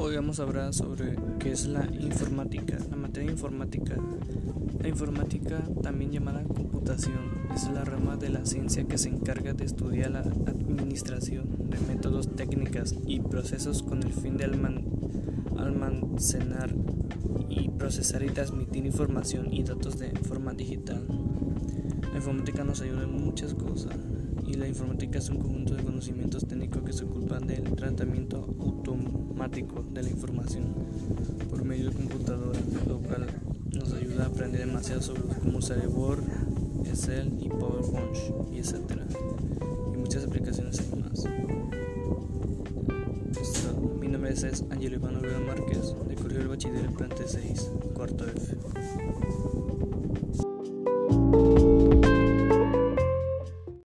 Hoy vamos a hablar sobre qué es la informática, la materia informática. La informática, también llamada computación, es la rama de la ciencia que se encarga de estudiar la administración de métodos, técnicas y procesos con el fin de almacenar y procesar y transmitir información y datos de forma digital. La informática nos ayuda en muchas cosas y la informática es un conjunto de conocimientos técnicos que se ocupan del tratamiento automático de la información por medio de computadora, lo cual nos ayuda a aprender demasiado sobre usar Word, Excel y PowerPoint y etcétera y muchas aplicaciones más. mi nombre es Angelo Iván Márquez, de Colegio del Bachiller Plante 6, cuarto F.